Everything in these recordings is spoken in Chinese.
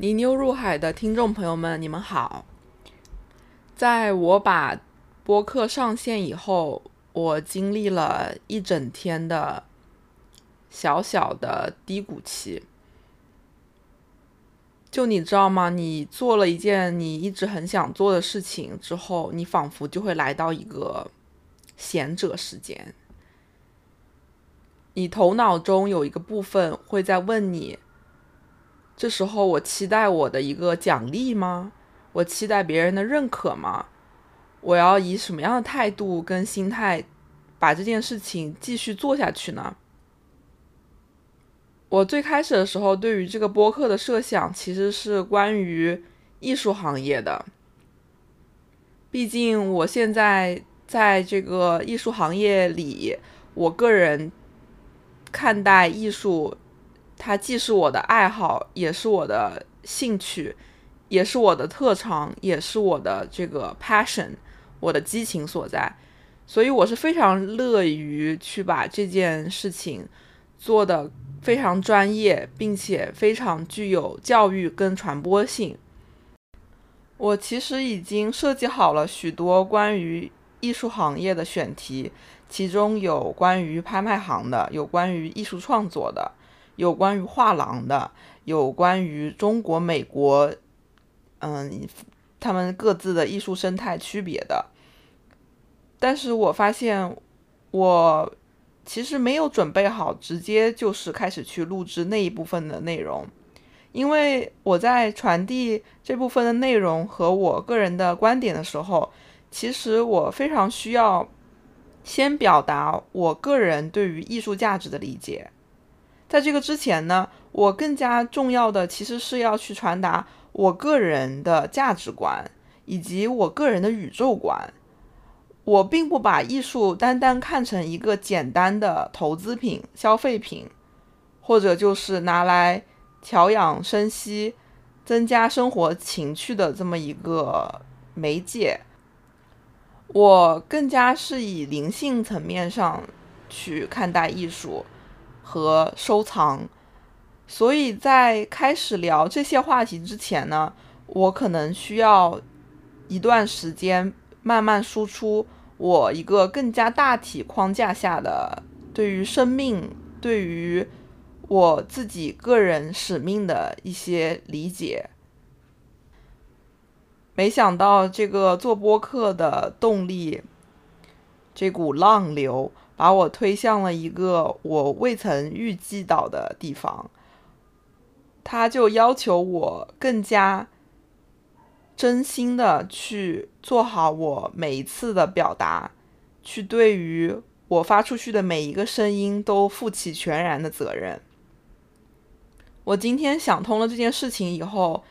泥牛入海的听众朋友们，你们好！在我把播客上线以后，我经历了一整天的小小的低谷期。就你知道吗？你做了一件你一直很想做的事情之后，你仿佛就会来到一个闲者时间。你头脑中有一个部分会在问你。这时候，我期待我的一个奖励吗？我期待别人的认可吗？我要以什么样的态度跟心态把这件事情继续做下去呢？我最开始的时候，对于这个播客的设想其实是关于艺术行业的。毕竟我现在在这个艺术行业里，我个人看待艺术。它既是我的爱好，也是我的兴趣，也是我的特长，也是我的这个 passion，我的激情所在。所以我是非常乐于去把这件事情做的非常专业，并且非常具有教育跟传播性。我其实已经设计好了许多关于艺术行业的选题，其中有关于拍卖行的，有关于艺术创作的。有关于画廊的，有关于中国、美国，嗯，他们各自的艺术生态区别的。但是我发现，我其实没有准备好，直接就是开始去录制那一部分的内容，因为我在传递这部分的内容和我个人的观点的时候，其实我非常需要先表达我个人对于艺术价值的理解。在这个之前呢，我更加重要的其实是要去传达我个人的价值观以及我个人的宇宙观。我并不把艺术单单看成一个简单的投资品、消费品，或者就是拿来调养生息、增加生活情趣的这么一个媒介。我更加是以灵性层面上去看待艺术。和收藏，所以在开始聊这些话题之前呢，我可能需要一段时间慢慢输出我一个更加大体框架下的对于生命、对于我自己个人使命的一些理解。没想到这个做播客的动力，这股浪流。把我推向了一个我未曾预计到的地方，他就要求我更加真心的去做好我每一次的表达，去对于我发出去的每一个声音都负起全然的责任。我今天想通了这件事情以后，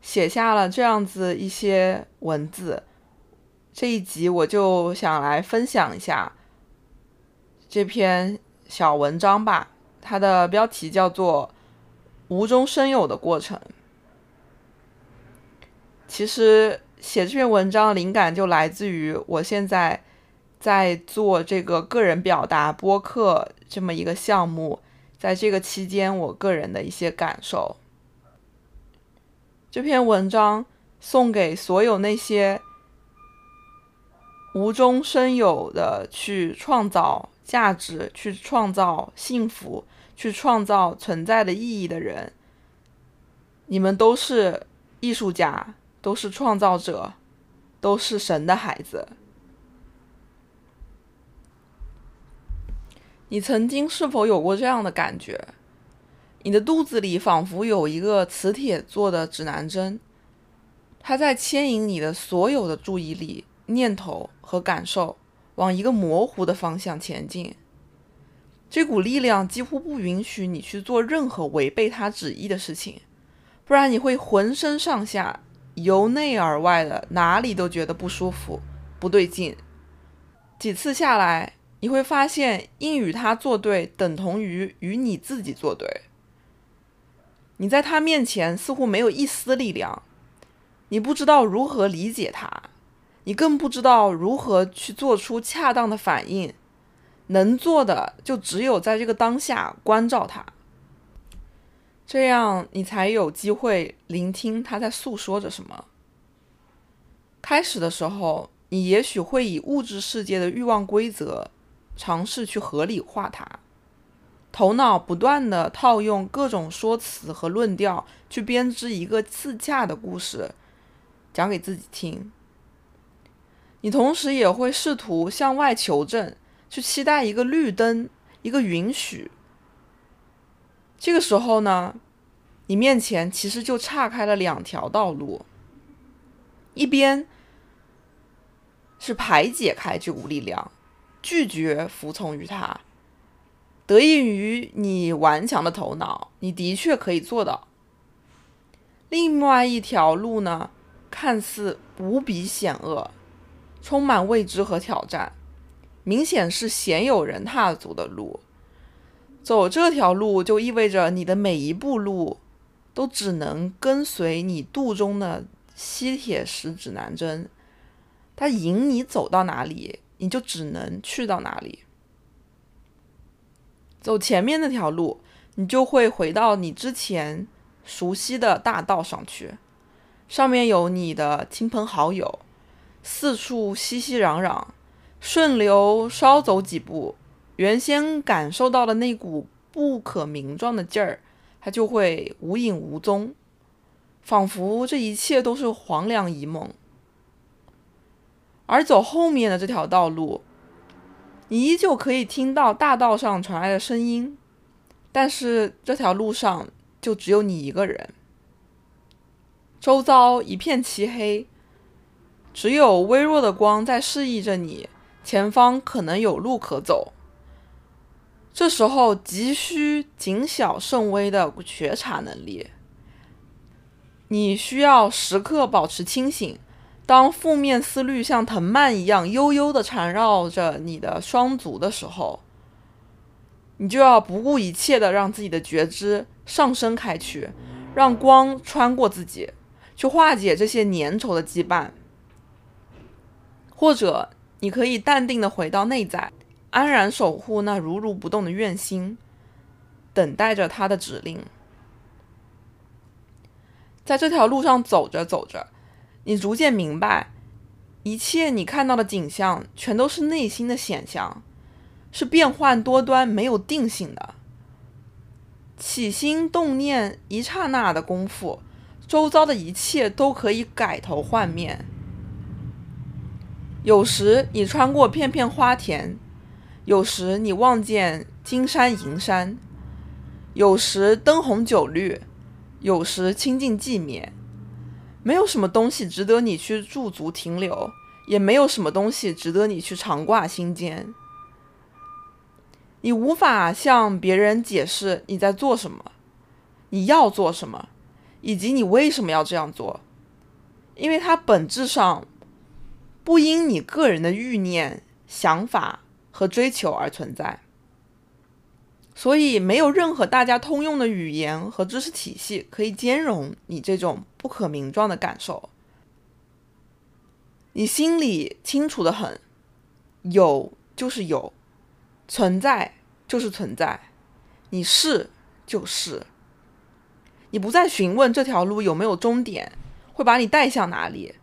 写下了这样子一些文字，这一集我就想来分享一下。这篇小文章吧，它的标题叫做“无中生有的过程”。其实写这篇文章灵感就来自于我现在在做这个个人表达播客这么一个项目，在这个期间我个人的一些感受。这篇文章送给所有那些无中生有的去创造。价值去创造幸福，去创造存在的意义的人，你们都是艺术家，都是创造者，都是神的孩子。你曾经是否有过这样的感觉？你的肚子里仿佛有一个磁铁做的指南针，它在牵引你的所有的注意力、念头和感受。往一个模糊的方向前进，这股力量几乎不允许你去做任何违背他旨意的事情，不然你会浑身上下由内而外的哪里都觉得不舒服、不对劲。几次下来，你会发现，应与他作对等同于与你自己作对。你在他面前似乎没有一丝力量，你不知道如何理解他。你更不知道如何去做出恰当的反应，能做的就只有在这个当下关照他。这样你才有机会聆听他在诉说着什么。开始的时候，你也许会以物质世界的欲望规则尝试去合理化它，头脑不断的套用各种说辞和论调去编织一个自洽的故事，讲给自己听。你同时也会试图向外求证，去期待一个绿灯，一个允许。这个时候呢，你面前其实就岔开了两条道路，一边是排解开这股力量，拒绝服从于它，得益于你顽强的头脑，你的确可以做到。另外一条路呢，看似无比险恶，充满未知和挑战，明显是鲜有人踏足的路。走这条路，就意味着你的每一步路都只能跟随你肚中的吸铁石指南针，它引你走到哪里，你就只能去到哪里。走前面那条路，你就会回到你之前熟悉的大道上去，上面有你的亲朋好友，四处熙熙攘攘，顺流稍走几步。原先感受到的那股不可名状的劲儿，它就会无影无踪，仿佛这一切都是黄粱一梦。而走后面的这条道路，你依旧可以听到大道上传来的声音，但是这条路上就只有你一个人，周遭一片漆黑，只有微弱的光在示意着你前方可能有路可走。这时候急需谨小慎微的觉察能力，你需要时刻保持清醒。当负面思虑像藤蔓一样悠悠的缠绕着你的双足的时候，你就要不顾一切的让自己的觉知上升开去，让光穿过自己，去化解这些粘稠的羁绊。或者，你可以淡定的回到内在。安然守护那如如不动的愿心，等待着他的指令。在这条路上走着走着，你逐渐明白，一切你看到的景象全都是内心的显象，是变幻多端、没有定性的。起心动念一刹那的功夫，周遭的一切都可以改头换面。有时你穿过片片花田。有时你望见金山银山，有时灯红酒绿，有时清净寂灭。没有什么东西值得你去驻足停留，也没有什么东西值得你去长挂心间。你无法向别人解释你在做什么，你要做什么，以及你为什么要这样做，因为它本质上不因你个人的欲念、想法。和追求而存在，所以没有任何大家通用的语言和知识体系可以兼容你这种不可名状的感受。你心里清楚的很，有就是有，存在就是存在，你是就是，你不再询问这条路有没有终点，会把你带向哪里，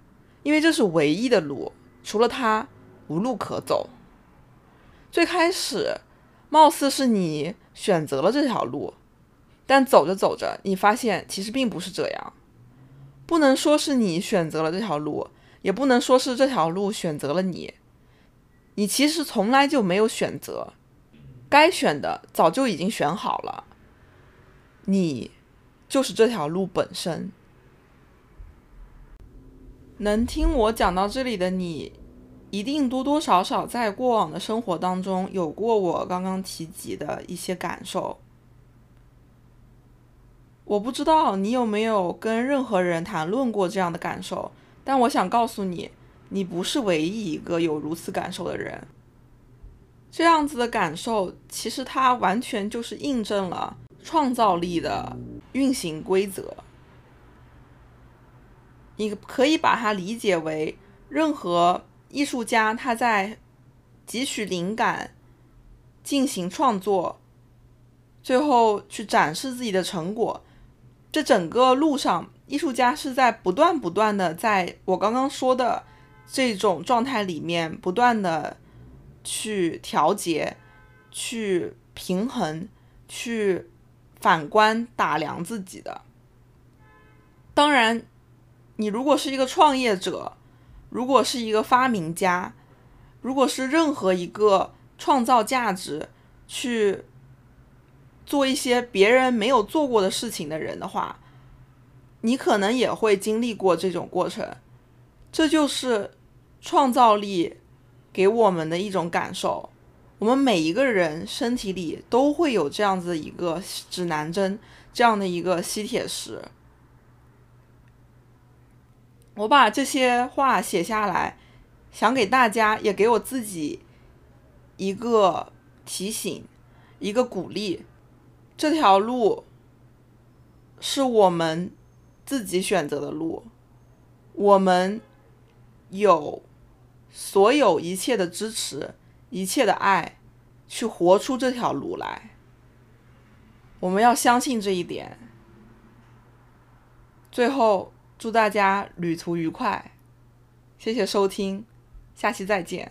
因为这是唯一的路，除了它无路可走。最开始，貌似是你选择了这条路，但走着走着，你发现其实并不是这样。不能说是你选择了这条路，也不能说是这条路选择了你。你其实从来就没有选择，该选的早就已经选好了。你就是这条路本身。能听我讲到这里的你。一定多多少少在过往的生活当中有过我刚刚提及的一些感受。我不知道你有没有跟任何人谈论过这样的感受，但我想告诉你，你不是唯一一个有如此感受的人。这样子的感受，其实它完全就是印证了创造力的运行规则。你可以把它理解为任何。艺术家他在汲取灵感、进行创作，最后去展示自己的成果，这整个路上，艺术家是在不断不断的，在我刚刚说的这种状态里面，不断的去调节、去平衡、去反观打量自己的。当然，你如果是一个创业者，如果是一个发明家，如果是任何一个创造价值、去做一些别人没有做过的事情的人的话，你可能也会经历过这种过程。这就是创造力给我们的一种感受。我们每一个人身体里都会有这样子一个指南针，这样的一个吸铁石。我把这些话写下来，想给大家，也给我自己一个提醒，一个鼓励。这条路是我们自己选择的路，我们有所有一切的支持，一切的爱，去活出这条路来。我们要相信这一点。最后。祝大家旅途愉快，谢谢收听，下期再见。